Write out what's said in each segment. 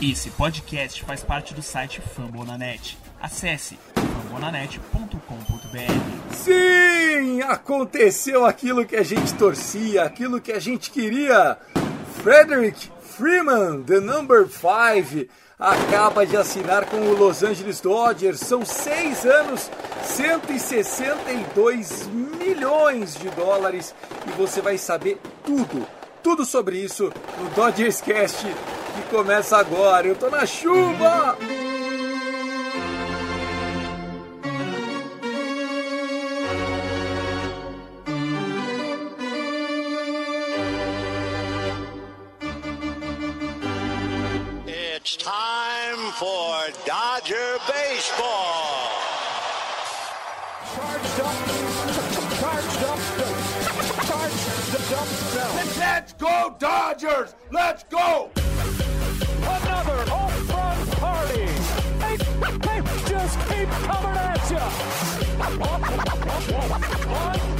Esse podcast faz parte do site Fambonanet. Acesse fambonanet.com.br. Sim, aconteceu aquilo que a gente torcia, aquilo que a gente queria. Frederick Freeman, the number 5, acaba de assinar com o Los Angeles Dodgers. São seis anos, 162 milhões de dólares e você vai saber tudo, tudo sobre isso no Dodgers Cast que começa agora. Eu tô na chuva! It's time for Dodger baseball. Charged up, charged up, charged up, Let's go Dodgers! Let's go! Another home run party. They, they just keep coming at you. Unbelievable.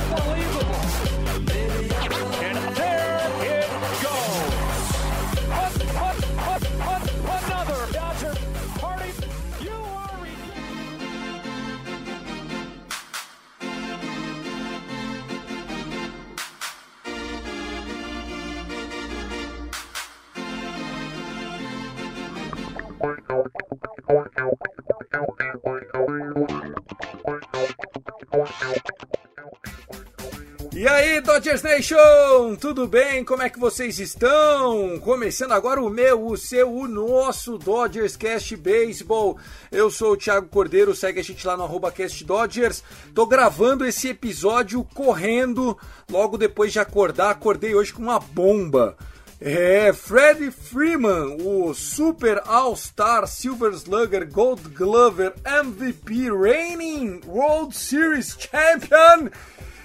E aí, Dodgers Nation, tudo bem? Como é que vocês estão? Começando agora o meu, o seu, o nosso Dodgers Cast Baseball. Eu sou o Thiago Cordeiro, segue a gente lá no arroba Cast Dodgers. Tô gravando esse episódio correndo, logo depois de acordar. Acordei hoje com uma bomba. É, Freddie Freeman, o Super All-Star Silver Slugger Gold Glover MVP Reigning World Series Champion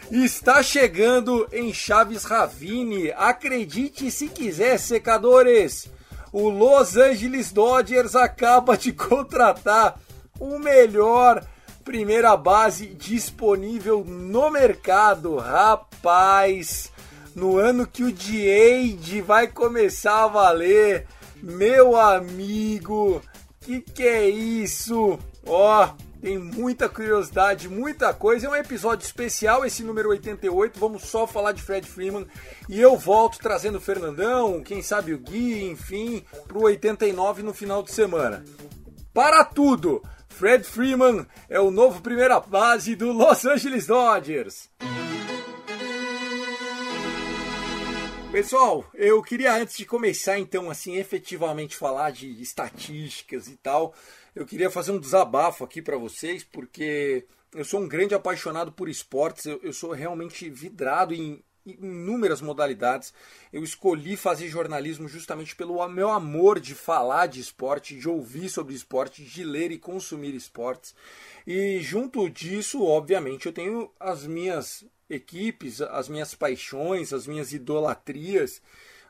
está chegando em Chaves Ravine. Acredite se quiser, secadores. O Los Angeles Dodgers acaba de contratar o melhor primeira base disponível no mercado. Rapaz, no ano que o Diade vai começar a valer, meu amigo, que que é isso? Ó, tem muita curiosidade, muita coisa. É um episódio especial, esse número 88. Vamos só falar de Fred Freeman. E eu volto trazendo o Fernandão, quem sabe o Gui, enfim, pro 89 no final de semana. Para tudo! Fred Freeman é o novo primeira base do Los Angeles Dodgers. Pessoal, eu queria antes de começar então assim efetivamente falar de estatísticas e tal, eu queria fazer um desabafo aqui para vocês porque eu sou um grande apaixonado por esportes, eu, eu sou realmente vidrado em inúmeras modalidades. Eu escolhi fazer jornalismo justamente pelo meu amor de falar de esporte, de ouvir sobre esporte, de ler e consumir esportes. E junto disso, obviamente, eu tenho as minhas equipes, as minhas paixões, as minhas idolatrias,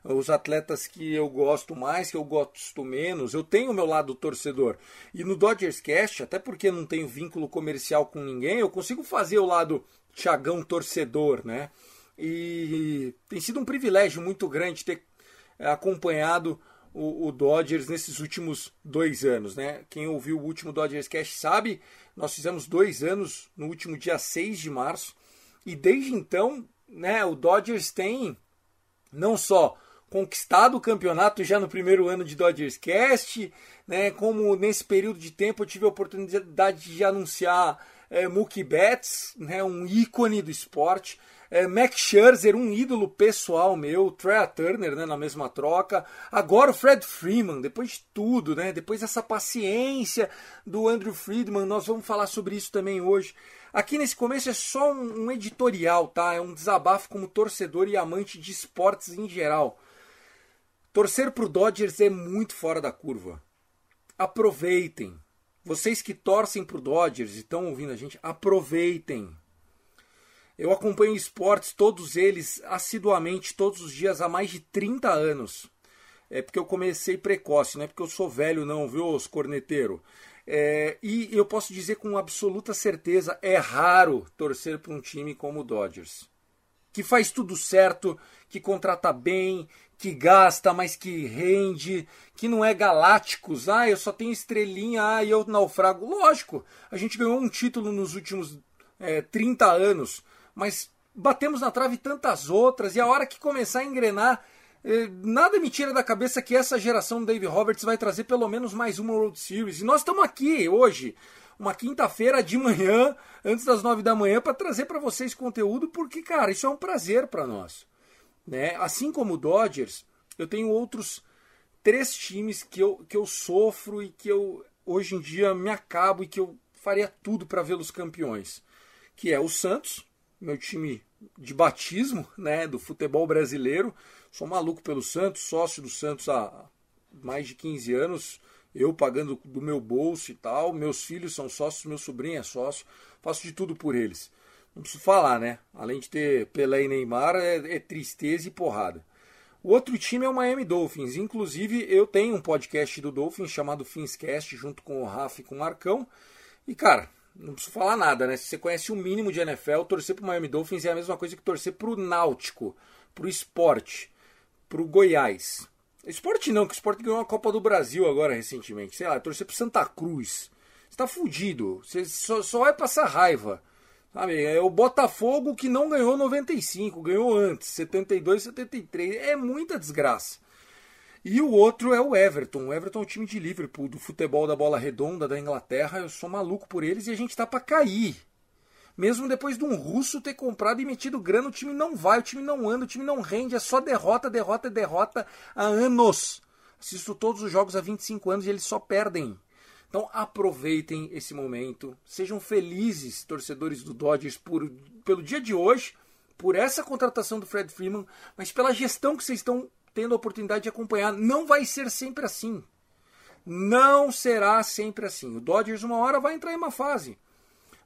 os atletas que eu gosto mais, que eu gosto menos. Eu tenho o meu lado torcedor. E no Dodgers Cast, até porque não tenho vínculo comercial com ninguém, eu consigo fazer o lado Tiagão torcedor, né? E tem sido um privilégio muito grande ter acompanhado o, o, Dodgers nesses últimos dois anos, né? Quem ouviu o último Dodgers Cast sabe, nós fizemos dois anos no último dia 6 de março, e desde então, né, o Dodgers tem não só conquistado o campeonato já no primeiro ano de Dodgers Cast, né, como nesse período de tempo eu tive a oportunidade de anunciar é, Mookie Betts, né, um ícone do esporte, é, Max Scherzer, um ídolo pessoal meu, Trey Turner, né, na mesma troca. Agora o Fred Freeman, depois de tudo, né, depois dessa paciência do Andrew Friedman, nós vamos falar sobre isso também hoje. Aqui nesse começo é só um, um editorial, tá? É um desabafo como torcedor e amante de esportes em geral. Torcer pro Dodgers é muito fora da curva. Aproveitem. Vocês que torcem pro Dodgers e estão ouvindo a gente, aproveitem. Eu acompanho esportes, todos eles, assiduamente, todos os dias, há mais de 30 anos. É porque eu comecei precoce, não é porque eu sou velho, não, viu, os corneteiro? É, e eu posso dizer com absoluta certeza: é raro torcer para um time como o Dodgers, que faz tudo certo, que contrata bem, que gasta, mas que rende, que não é galácticos. Ah, eu só tenho estrelinha, ah, e eu naufrago. Lógico, a gente ganhou um título nos últimos é, 30 anos, mas batemos na trave tantas outras, e a hora que começar a engrenar, nada me tira da cabeça que essa geração do Dave Roberts vai trazer pelo menos mais uma World Series. E nós estamos aqui hoje, uma quinta-feira de manhã, antes das nove da manhã, para trazer para vocês conteúdo, porque, cara, isso é um prazer para nós. Né? Assim como o Dodgers, eu tenho outros três times que eu, que eu sofro e que eu hoje em dia me acabo e que eu faria tudo para vê-los campeões. Que é o Santos, meu time de batismo né, do futebol brasileiro. Sou maluco pelo Santos, sócio do Santos há mais de 15 anos, eu pagando do meu bolso e tal. Meus filhos são sócios, meu sobrinho é sócio, faço de tudo por eles. Não preciso falar, né? Além de ter Pelé e Neymar, é, é tristeza e porrada. O outro time é o Miami Dolphins. Inclusive, eu tenho um podcast do Dolphins chamado Finscast, junto com o Rafa e com o Marcão. E, cara, não preciso falar nada, né? Se você conhece o mínimo de NFL, torcer pro Miami Dolphins é a mesma coisa que torcer pro Náutico, pro esporte, pro Goiás. Esporte não, que o esporte ganhou a Copa do Brasil agora recentemente. Sei lá, torcer pro Santa Cruz. Você tá fudido. Você só, só vai passar raiva. Sabe? É o Botafogo que não ganhou 95, ganhou antes, 72, 73. É muita desgraça. E o outro é o Everton. O Everton é o time de Liverpool, do futebol da bola redonda da Inglaterra. Eu sou maluco por eles e a gente tá para cair. Mesmo depois de um russo ter comprado e metido grana, o time não vai, o time não anda, o time não rende, é só derrota, derrota, derrota há anos. Assisto todos os jogos há 25 anos e eles só perdem. Então aproveitem esse momento, sejam felizes, torcedores do Dodgers, por, pelo dia de hoje, por essa contratação do Fred Freeman, mas pela gestão que vocês estão tendo a oportunidade de acompanhar. Não vai ser sempre assim. Não será sempre assim. O Dodgers, uma hora, vai entrar em uma fase.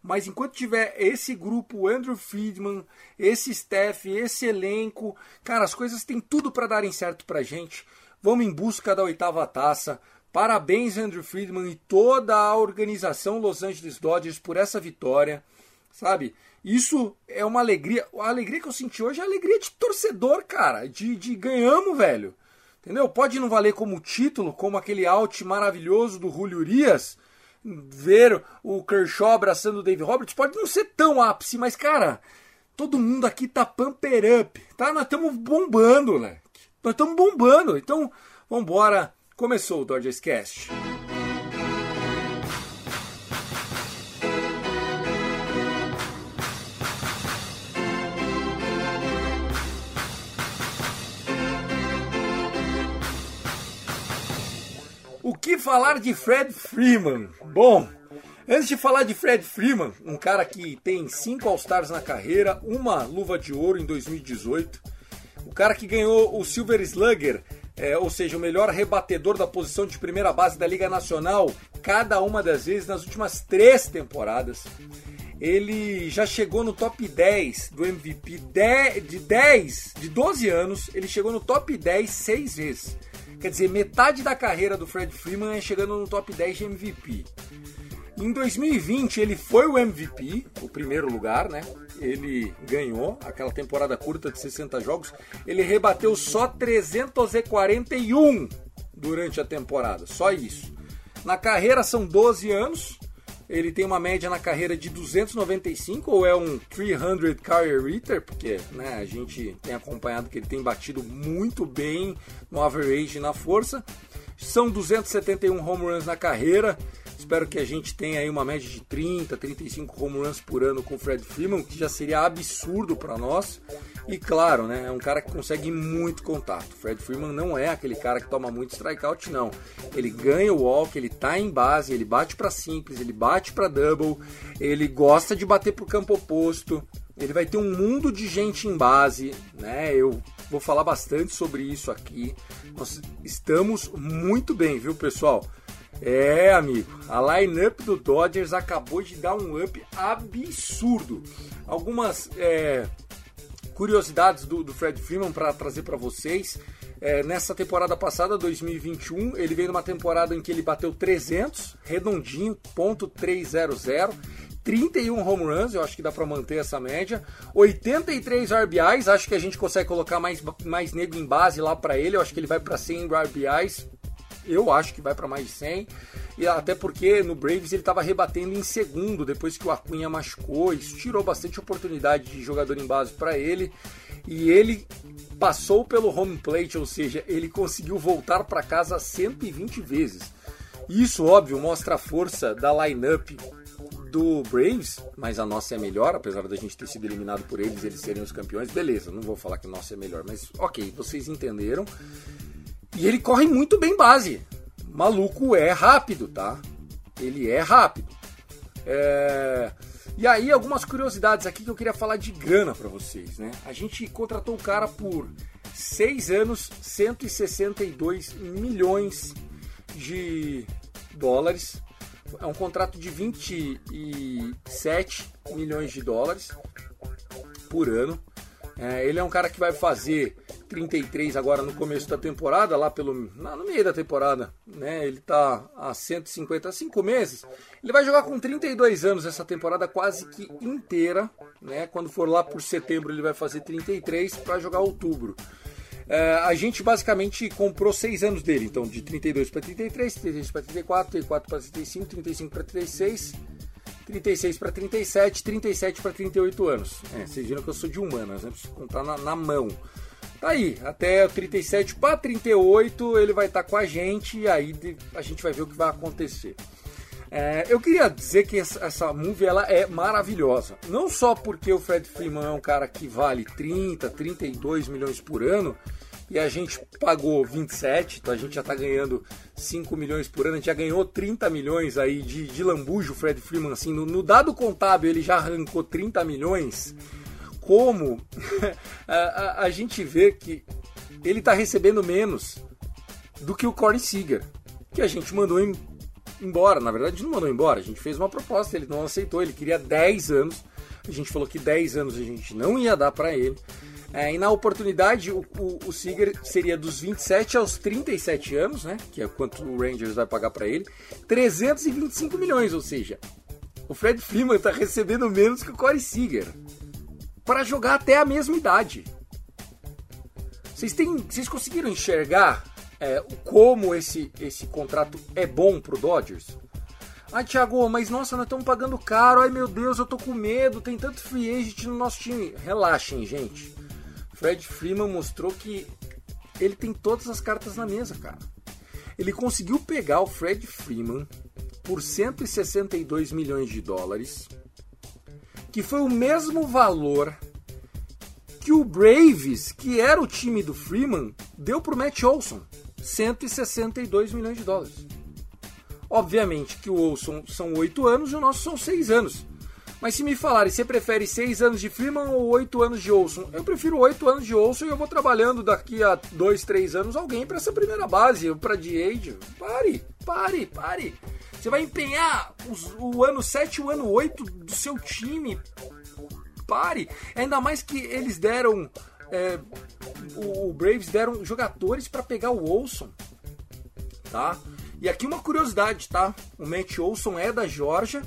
Mas enquanto tiver esse grupo, Andrew Friedman, esse staff, esse elenco, cara, as coisas têm tudo para darem certo pra gente. Vamos em busca da oitava taça. Parabéns, Andrew Friedman e toda a organização Los Angeles Dodgers por essa vitória. Sabe? Isso é uma alegria. A alegria que eu senti hoje é a alegria de torcedor, cara. De, de ganhamos, velho. Entendeu? Pode não valer como título, como aquele out maravilhoso do Julio Urias. Ver o Kershaw abraçando o Dave Roberts. Pode não ser tão ápice, mas, cara, todo mundo aqui tá pumper up. Tá? Nós estamos bombando, moleque. Nós estamos bombando. Então, vambora. Começou o Dodgers Cast. Que falar de Fred Freeman? Bom, antes de falar de Fred Freeman, um cara que tem cinco All-Stars na carreira, uma luva de ouro em 2018, o cara que ganhou o Silver Slugger é, ou seja, o melhor rebatedor da posição de primeira base da Liga Nacional, cada uma das vezes nas últimas três temporadas. Ele já chegou no top 10 do MVP de 10, de 12 anos, ele chegou no top 10 seis vezes. Quer dizer, metade da carreira do Fred Freeman é chegando no top 10 de MVP. Em 2020 ele foi o MVP, o primeiro lugar, né? Ele ganhou aquela temporada curta de 60 jogos. Ele rebateu só 341 durante a temporada, só isso. Na carreira são 12 anos. Ele tem uma média na carreira de 295 ou é um 300 career hitter, porque né, a gente tem acompanhado que ele tem batido muito bem no average na força. São 271 home runs na carreira. Espero que a gente tenha aí uma média de 30, 35 home runs por ano com o Fred Freeman, que já seria absurdo para nós. E claro, né, é um cara que consegue muito contato. Fred Freeman não é aquele cara que toma muito strikeout, não. Ele ganha o walk, ele tá em base, ele bate para simples, ele bate para double, ele gosta de bater pro campo oposto. Ele vai ter um mundo de gente em base, né? Eu vou falar bastante sobre isso aqui. Nós estamos muito bem, viu, pessoal? É, amigo, a lineup do Dodgers acabou de dar um up absurdo. Algumas é, curiosidades do, do, Fred Freeman para trazer para vocês. É, nessa temporada passada, 2021, ele veio numa temporada em que ele bateu 300, redondinho, ponto 300, 31 home runs, eu acho que dá para manter essa média. 83 RBIs, acho que a gente consegue colocar mais, mais nego em base lá para ele. Eu acho que ele vai para 100 RBIs. Eu acho que vai para mais de 100. E até porque no Braves ele estava rebatendo em segundo depois que o Acunha machucou. Isso tirou bastante oportunidade de jogador em base para ele. E ele passou pelo home plate, ou seja, ele conseguiu voltar para casa 120 vezes. Isso, óbvio, mostra a força da lineup do Braves, mas a nossa é melhor, apesar da gente ter sido eliminado por eles, eles serem os campeões. Beleza, não vou falar que a nossa é melhor, mas ok, vocês entenderam. E ele corre muito bem base. Maluco é rápido, tá? Ele é rápido. É... E aí, algumas curiosidades aqui que eu queria falar de grana para vocês, né? A gente contratou o cara por 6 anos, 162 milhões de dólares. É um contrato de 27 milhões de dólares por ano. É, ele é um cara que vai fazer 33 agora no começo da temporada, lá pelo no meio da temporada, né? Ele tá a 155 meses. Ele vai jogar com 32 anos essa temporada quase que inteira, né? Quando for lá por setembro ele vai fazer 33 para jogar outubro. É, a gente basicamente comprou 6 anos dele, então de 32 para 33, 33 para 34, 34 para 35, 35 para 36. 36 para 37, 37 para 38 anos. É, vocês viram que eu sou de humanas, né? Preciso contar na, na mão. Tá aí, até o 37 para 38 ele vai estar tá com a gente e aí a gente vai ver o que vai acontecer. É, eu queria dizer que essa, essa movie ela é maravilhosa. Não só porque o Fred Freeman é um cara que vale 30, 32 milhões por ano e a gente pagou 27, então a gente já está ganhando 5 milhões por ano, a gente já ganhou 30 milhões aí de, de lambujo, Fred Freeman, assim, no, no dado contábil ele já arrancou 30 milhões como a, a, a, gente vê que ele está recebendo menos do que o Corey Seager, que a gente mandou em, embora. Na verdade, não mandou embora, a gente fez uma proposta, ele não aceitou, ele queria 10 anos. A gente falou que 10 anos a gente não ia dar para ele. É, e na oportunidade, o, o, o Seager seria dos 27 aos 37 anos, né? Que é quanto o Rangers vai pagar para ele. 325 milhões, ou seja, o Fred Freeman está recebendo menos que o Corey Seager para jogar até a mesma idade. Vocês, têm, vocês conseguiram enxergar é, como esse, esse contrato é bom pro Dodgers? Ah, Thiago, mas nossa, nós estamos pagando caro. Ai meu Deus, eu tô com medo. Tem tanto free agent no nosso time. Relaxem, gente. Fred Freeman mostrou que ele tem todas as cartas na mesa, cara. Ele conseguiu pegar o Fred Freeman por 162 milhões de dólares que foi o mesmo valor que o Braves, que era o time do Freeman, deu para o Matt Olson, 162 milhões de dólares. Obviamente que o Olson são 8 anos e o nosso são 6 anos. Mas se me falarem, você prefere 6 anos de Freeman ou 8 anos de Olson? Eu prefiro 8 anos de Olson e eu vou trabalhando daqui a 2, 3 anos alguém para essa primeira base, para DH. Pare, pare, pare. Você vai empenhar os, o ano 7 e o ano 8 do seu time. Pare. Ainda mais que eles deram. É, o, o Braves deram jogadores para pegar o Olson. Tá? E aqui uma curiosidade, tá? O Matt Olson é da Georgia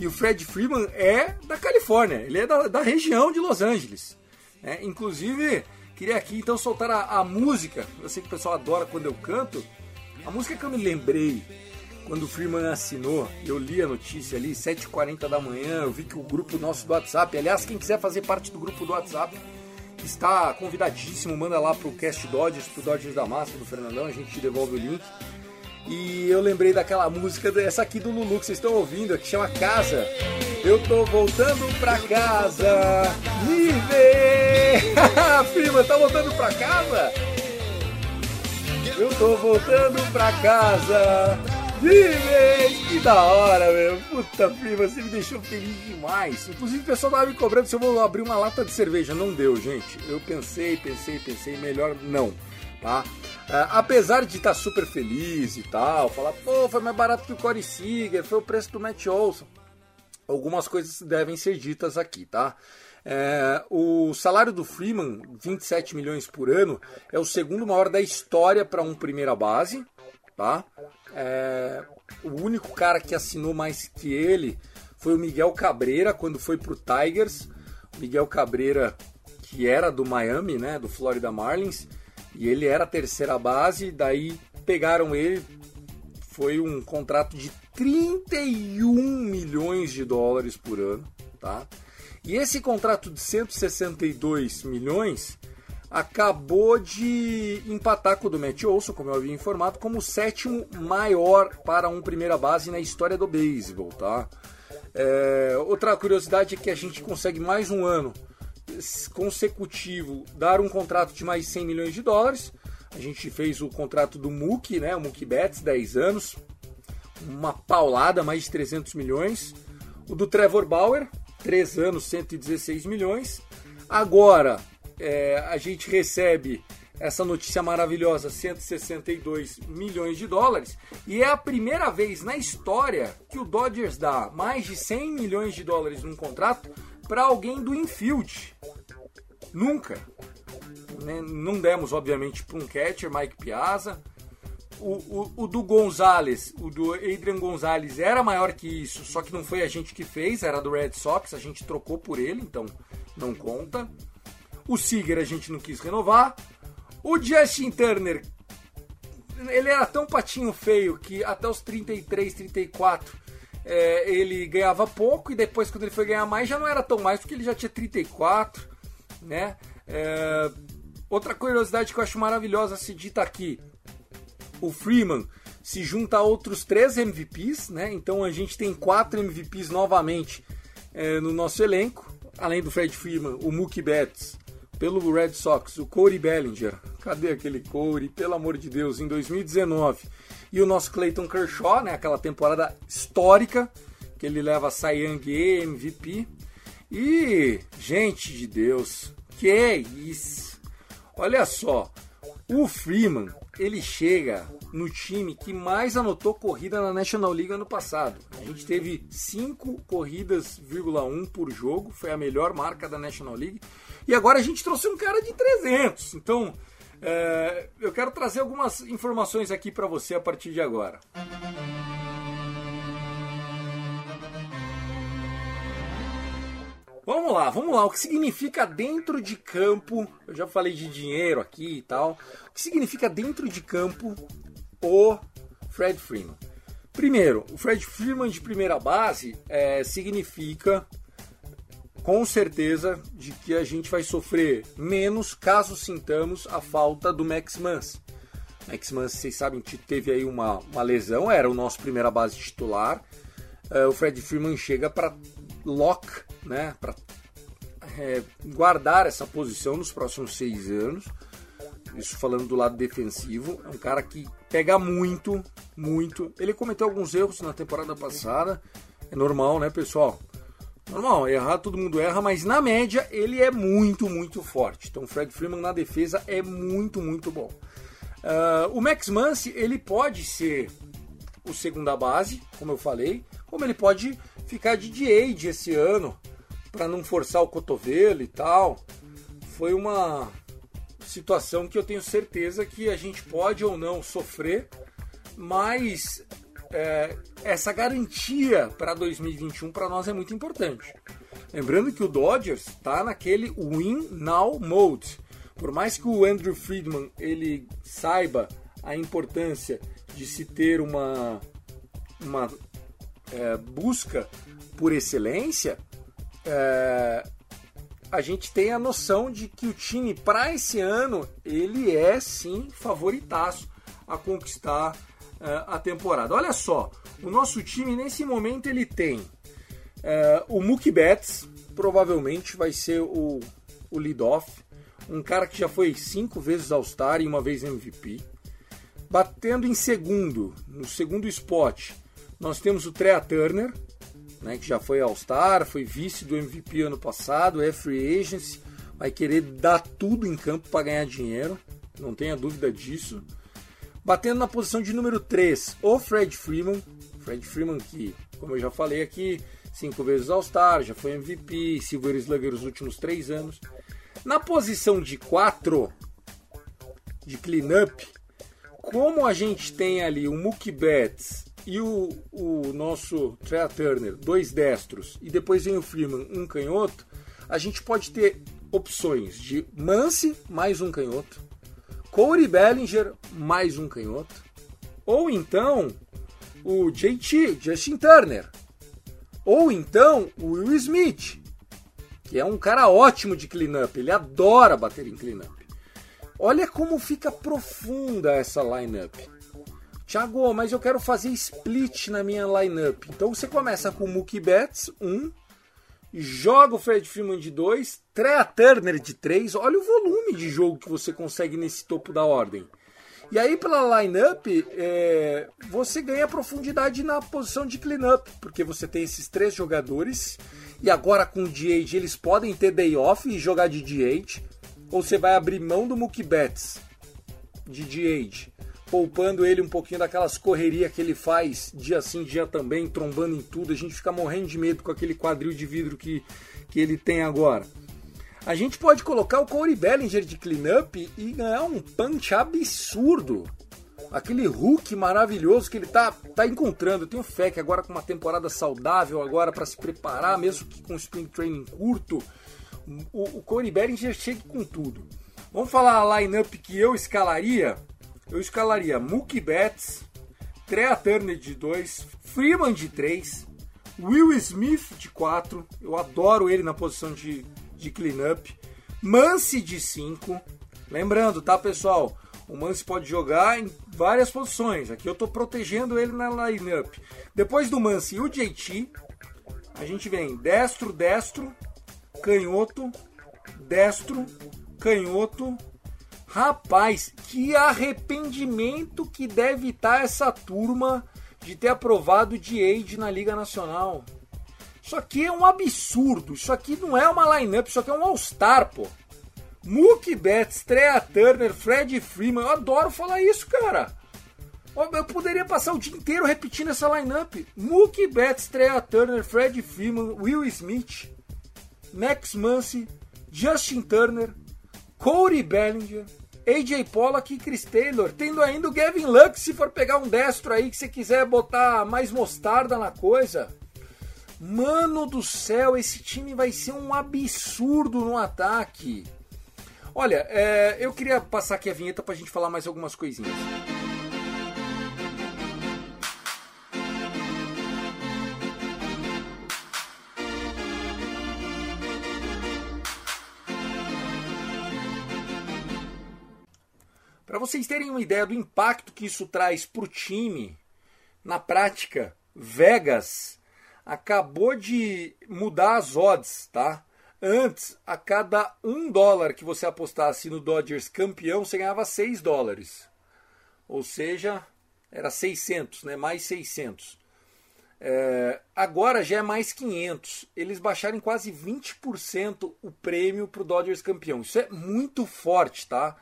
e o Fred Freeman é da Califórnia. Ele é da, da região de Los Angeles. É, inclusive, queria aqui então soltar a, a música. Eu sei que o pessoal adora quando eu canto. A música que eu me lembrei quando o Freeman assinou, eu li a notícia ali, 7h40 da manhã, eu vi que o grupo nosso do WhatsApp, aliás, quem quiser fazer parte do grupo do WhatsApp, está convidadíssimo, manda lá pro Cast Dodgers, pro Dodgers da Massa, do Fernandão, a gente te devolve o link. E eu lembrei daquela música, essa aqui do Lulu que vocês estão ouvindo, que chama Casa. Eu tô voltando pra casa, me vê! Freeman, tá voltando pra casa? Eu tô voltando pra casa, Vive! Que da hora, meu. Puta, prima, você me deixou feliz demais. Inclusive, o pessoal tava me cobrando se eu vou abrir uma lata de cerveja. Não deu, gente. Eu pensei, pensei, pensei, melhor não, tá? Uh, apesar de estar tá super feliz e tal, falar, pô, foi mais barato que o Corey Seager, foi o preço do Matt Olson. Algumas coisas devem ser ditas aqui, tá? É, o salário do Freeman, 27 milhões por ano, é o segundo maior da história para um primeira base, tá? É, o único cara que assinou mais que ele foi o Miguel Cabreira quando foi pro Tigers. Miguel Cabreira, que era do Miami, né, do Florida Marlins, e ele era a terceira base, daí pegaram ele, foi um contrato de 31 milhões de dólares por ano, tá? E esse contrato de 162 milhões acabou de empatar com o do Matt Olson, como eu havia informado, como o sétimo maior para um primeira base na história do beisebol, tá? É, outra curiosidade é que a gente consegue mais um ano consecutivo dar um contrato de mais 100 milhões de dólares. A gente fez o contrato do Mookie, né, o Mookie Betts, 10 anos, uma paulada, mais de 300 milhões. O do Trevor Bauer, 3 anos, 116 milhões. Agora, é, a gente recebe essa notícia maravilhosa, 162 milhões de dólares, e é a primeira vez na história que o Dodgers dá mais de 100 milhões de dólares num contrato para alguém do infield. Nunca. Né? Não demos, obviamente, para um catcher, Mike Piazza. O, o, o, do Gonzalez, o do Adrian Gonzalez era maior que isso, só que não foi a gente que fez, era do Red Sox, a gente trocou por ele, então não conta. O Seager a gente não quis renovar. O Justin Turner, ele era tão patinho feio que até os 33, 34 é, ele ganhava pouco e depois quando ele foi ganhar mais já não era tão mais porque ele já tinha 34, né? É, outra curiosidade que eu acho maravilhosa se dita aqui, o Freeman se junta a outros três MVPs, né? Então a gente tem quatro MVPs novamente é, no nosso elenco, além do Fred Freeman, o Mookie Betts, pelo Red Sox, o Corey Bellinger. Cadê aquele Corey? Pelo amor de Deus, em 2019. E o nosso Clayton Kershaw, né, aquela temporada histórica que ele leva Cy Young e MVP. E, gente de Deus, que é isso? Olha só, o Freeman, ele chega no time que mais anotou corrida na National League ano passado. A gente teve 5 corridas,1 por jogo, foi a melhor marca da National League. E agora a gente trouxe um cara de 300. Então, é, eu quero trazer algumas informações aqui para você a partir de agora. Vamos lá, vamos lá. O que significa dentro de campo? Eu já falei de dinheiro aqui e tal. O que significa dentro de campo o Fred Freeman? Primeiro, o Fred Freeman de primeira base é, significa com certeza de que a gente vai sofrer menos caso sintamos a falta do Max Mans. Max Mans, vocês sabem, teve aí uma, uma lesão, era o nosso primeira base titular. Uh, o Fred Freeman chega para lock, né, para é, guardar essa posição nos próximos seis anos. Isso falando do lado defensivo, é um cara que pega muito, muito. Ele cometeu alguns erros na temporada passada, é normal, né, pessoal? Normal, errar todo mundo erra, mas na média ele é muito, muito forte. Então o Fred Freeman na defesa é muito, muito bom. Uh, o Max Muncy, ele pode ser o segunda base, como eu falei, como ele pode ficar de DH esse ano, para não forçar o cotovelo e tal. Foi uma situação que eu tenho certeza que a gente pode ou não sofrer, mas é, essa garantia para 2021 para nós é muito importante. Lembrando que o Dodgers está naquele win now mode. Por mais que o Andrew Friedman ele saiba a importância de se ter uma, uma é, busca por excelência, é, a gente tem a noção de que o time para esse ano ele é sim favoritaço a conquistar uh, a temporada. Olha só, o nosso time nesse momento ele tem uh, o Mookie Betts, provavelmente vai ser o, o lead-off, um cara que já foi cinco vezes All-Star e uma vez MVP. Batendo em segundo, no segundo spot, nós temos o Trea Turner, né, que já foi All-Star, foi vice do MVP ano passado, é free agency, vai querer dar tudo em campo para ganhar dinheiro, não tenha dúvida disso. Batendo na posição de número 3, o Fred Freeman. Fred Freeman que, como eu já falei aqui, cinco vezes All-Star, já foi MVP, Silver Slugger os últimos três anos. Na posição de 4, de cleanup, como a gente tem ali o Mookie Betts e o, o nosso Trea Turner, dois destros, e depois vem o Freeman, um canhoto, a gente pode ter opções de Mance mais um canhoto, Corey Bellinger mais um canhoto, ou então o JT, Justin Turner, ou então o Will Smith, que é um cara ótimo de cleanup, ele adora bater em cleanup. Olha como fica profunda essa lineup. Thiago, mas eu quero fazer split na minha lineup. Então você começa com Mookie Betts, 1, um, joga o Fred Freeman de 2, Trea Turner de 3. Olha o volume de jogo que você consegue nesse topo da ordem. E aí, pela lineup, é, você ganha profundidade na posição de cleanup, porque você tem esses três jogadores, e agora com o DH eles podem ter day off e jogar de DH, ou você vai abrir mão do Mookie Betts de DH, poupando ele um pouquinho daquelas correrias que ele faz dia sim, dia também, trombando em tudo. A gente fica morrendo de medo com aquele quadril de vidro que, que ele tem agora. A gente pode colocar o Corey Bellinger de cleanup e ganhar um punch absurdo. Aquele Hulk maravilhoso que ele tá, tá encontrando. Eu tenho fé que agora com uma temporada saudável, agora para se preparar, mesmo que com spring training curto, o, o Corey Bellinger chega com tudo. Vamos falar a lineup que eu escalaria? Eu escalaria Mookie Betts, Trea Turner de 2, Freeman de 3, Will Smith de 4. Eu adoro ele na posição de de cleanup. Mance de 5. Lembrando, tá, pessoal? O Mance pode jogar em várias posições. Aqui eu estou protegendo ele na lineup. Depois do Mance e o JT, a gente vem destro, destro, canhoto, destro, canhoto. Rapaz, que arrependimento que deve estar essa turma de ter aprovado o DH na Liga Nacional. Isso aqui é um absurdo. Isso aqui não é uma lineup, isso aqui é um All-Star, pô. Mookie Betts, Trea Turner, Fred Freeman. Eu adoro falar isso, cara. Eu poderia passar o dia inteiro repetindo essa lineup. Mookie Betts, Trea Turner, Fred Freeman, Will Smith, Max Muncy, Justin Turner, Corey Bellinger, AJ Pollock e Chris Taylor, tendo ainda o Gavin Lux se for pegar um destro aí que você quiser botar mais mostarda na coisa. Mano do céu, esse time vai ser um absurdo no ataque. Olha, é, eu queria passar aqui a vinheta para a gente falar mais algumas coisinhas. Vocês terem uma ideia do impacto que isso traz para o time, na prática, Vegas acabou de mudar as odds, tá? Antes, a cada um dólar que você apostasse no Dodgers campeão, você ganhava 6 dólares. Ou seja, era 600, né? mais 600. É, agora já é mais 500. Eles baixaram em quase 20% o prêmio para o Dodgers campeão. Isso é muito forte, tá?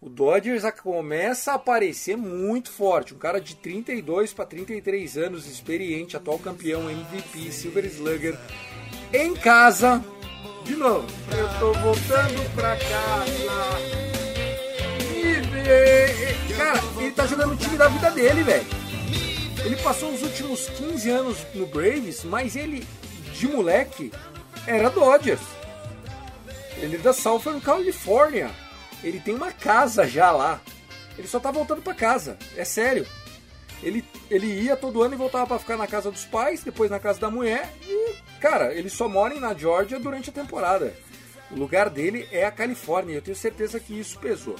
O Dodgers começa a aparecer muito forte. Um cara de 32 para 33 anos, experiente, atual campeão, MVP, Silver Slugger, em casa. De novo, eu tô voltando pra casa. Cara, ele tá jogando o time da vida dele, velho. Ele passou os últimos 15 anos no Braves, mas ele, de moleque, era Dodgers. Ele é da Southern California ele tem uma casa já lá. Ele só tá voltando para casa. É sério. Ele, ele ia todo ano e voltava para ficar na casa dos pais, depois na casa da mulher. E, cara, ele só mora na Georgia durante a temporada. O lugar dele é a Califórnia. Eu tenho certeza que isso pesou.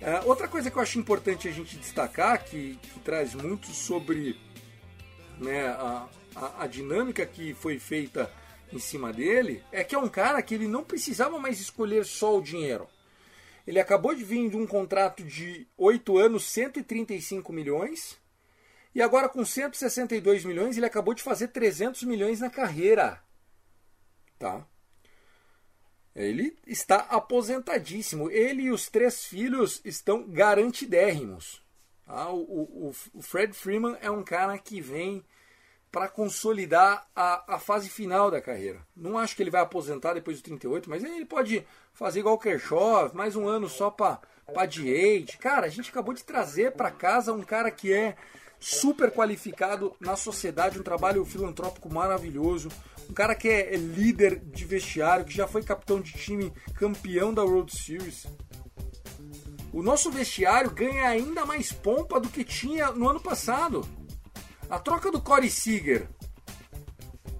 É, outra coisa que eu acho importante a gente destacar, que, que traz muito sobre né, a, a, a dinâmica que foi feita em cima dele, é que é um cara que ele não precisava mais escolher só o dinheiro. Ele acabou de vir de um contrato de 8 anos, 135 milhões. E agora com 162 milhões, ele acabou de fazer 300 milhões na carreira. Tá? Ele está aposentadíssimo. Ele e os três filhos estão garantidérrimos. Tá? O, o, o Fred Freeman é um cara que vem para consolidar a, a fase final da carreira. Não acho que ele vai aposentar depois dos 38, mas ele pode fazer igual o Kershaw, mais um ano só para DH. Cara, a gente acabou de trazer para casa um cara que é super qualificado na sociedade, um trabalho filantrópico maravilhoso, um cara que é líder de vestiário, que já foi capitão de time campeão da World Series. O nosso vestiário ganha ainda mais pompa do que tinha no ano passado. A troca do Corey Seager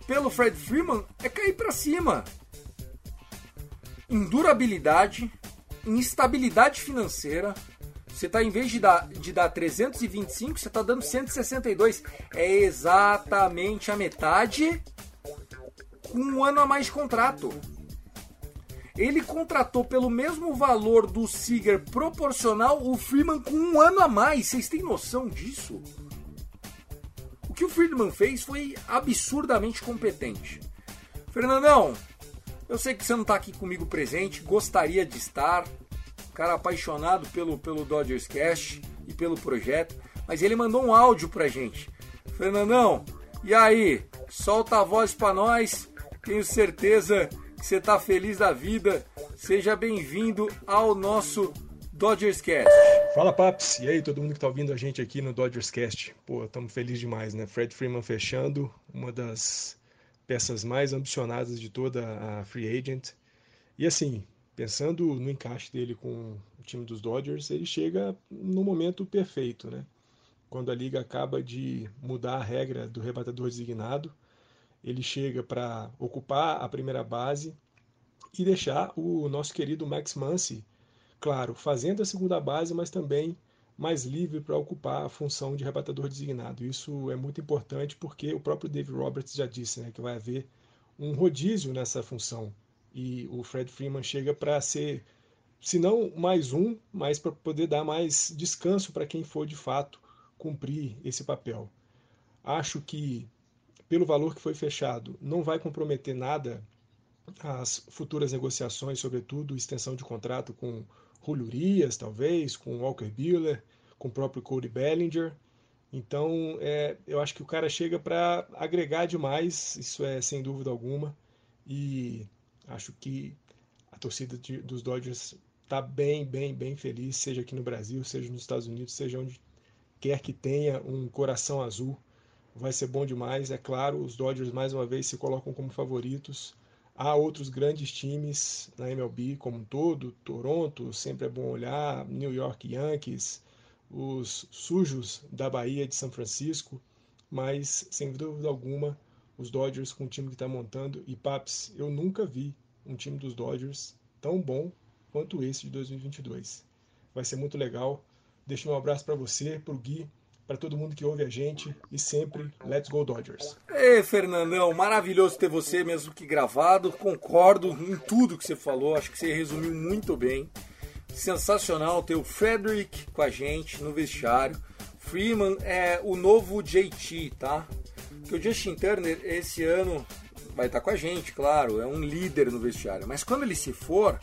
pelo Fred Freeman é cair para cima. Em durabilidade, em estabilidade financeira, você está em vez de dar, de dar 325, você está dando 162. É exatamente a metade com um ano a mais de contrato. Ele contratou pelo mesmo valor do Seager proporcional o Freeman com um ano a mais. Vocês têm noção disso? O que o Friedman fez foi absurdamente competente. Fernandão, eu sei que você não está aqui comigo presente, gostaria de estar. Cara apaixonado pelo, pelo Dodgers Cast e pelo projeto, mas ele mandou um áudio pra gente. Fernandão, e aí? Solta a voz para nós. Tenho certeza que você tá feliz da vida. Seja bem-vindo ao nosso Dodgers Cast. Fala Paps, e aí todo mundo que tá ouvindo a gente aqui no Dodgers Cast. Pô, estamos felizes demais, né? Fred Freeman fechando, uma das peças mais ambicionadas de toda a free agent. E assim, pensando no encaixe dele com o time dos Dodgers, ele chega no momento perfeito, né? Quando a liga acaba de mudar a regra do rebatedor designado, ele chega para ocupar a primeira base e deixar o nosso querido Max Muncy, claro, fazendo a segunda base, mas também mais livre para ocupar a função de rebatedor designado. Isso é muito importante porque o próprio Dave Roberts já disse né, que vai haver um rodízio nessa função e o Fred Freeman chega para ser, se não mais um, mas para poder dar mais descanso para quem for de fato cumprir esse papel. Acho que, pelo valor que foi fechado, não vai comprometer nada as futuras negociações, sobretudo extensão de contrato com Julio talvez, com Walker Buehler, com o próprio Cody Bellinger. Então, é, eu acho que o cara chega para agregar demais, isso é sem dúvida alguma. E acho que a torcida de, dos Dodgers está bem, bem, bem feliz, seja aqui no Brasil, seja nos Estados Unidos, seja onde quer que tenha um coração azul. Vai ser bom demais, é claro. Os Dodgers mais uma vez se colocam como favoritos Há outros grandes times na MLB como um todo, Toronto, sempre é bom olhar, New York Yankees, os sujos da Bahia de São Francisco, mas sem dúvida alguma, os Dodgers com o time que está montando. E Paps, eu nunca vi um time dos Dodgers tão bom quanto esse de 2022. Vai ser muito legal. Deixo um abraço para você, para o Gui, para todo mundo que ouve a gente e sempre Let's Go Dodgers. Ei, Fernandão, maravilhoso ter você mesmo que gravado. Concordo em tudo que você falou, acho que você resumiu muito bem. Sensacional ter o Frederick com a gente no vestiário. Freeman é o novo JT, tá? Que o Justin Turner esse ano vai estar com a gente, claro, é um líder no vestiário. Mas quando ele se for,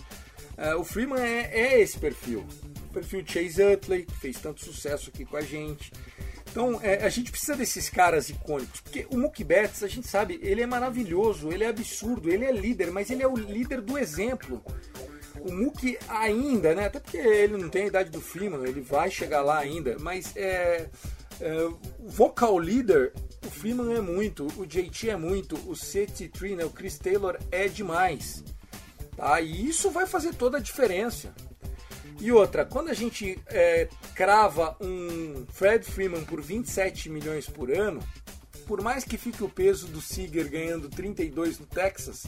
é, o Freeman é, é esse perfil perfil Chase Utley, que fez tanto sucesso aqui com a gente. Então, é, a gente precisa desses caras icônicos, porque o Mookie Betts, a gente sabe, ele é maravilhoso, ele é absurdo, ele é líder, mas ele é o líder do exemplo. O Mookie ainda, né, até porque ele não tem a idade do Freeman, ele vai chegar lá ainda, mas é, é, vocal leader, o Freeman é muito, o JT é muito, o CT3, né, o Chris Taylor é demais. Tá? E isso vai fazer toda a diferença. E outra, quando a gente é, crava um Fred Freeman por 27 milhões por ano, por mais que fique o peso do Seager ganhando 32 no Texas,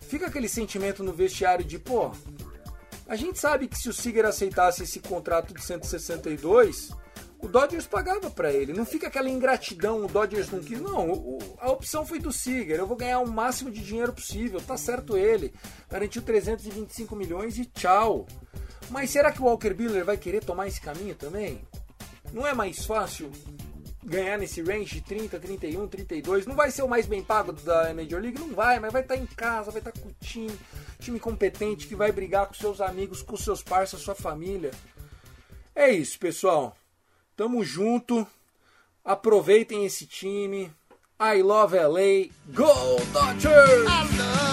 fica aquele sentimento no vestiário de, pô, a gente sabe que se o Seager aceitasse esse contrato de 162, o Dodgers pagava para ele. Não fica aquela ingratidão, o Dodgers não quis. Não, o, a opção foi do Seager. Eu vou ganhar o máximo de dinheiro possível. Tá certo ele. Garantiu 325 milhões e tchau. Mas será que o Walker Buehler vai querer tomar esse caminho também? Não é mais fácil ganhar nesse range de 30, 31, 32? Não vai ser o mais bem pago da Major League? Não vai, mas vai estar em casa, vai estar com o time, time competente que vai brigar com seus amigos, com seus parceiros, sua família. É isso, pessoal. Tamo junto. Aproveitem esse time. I love LA. Go Dodgers!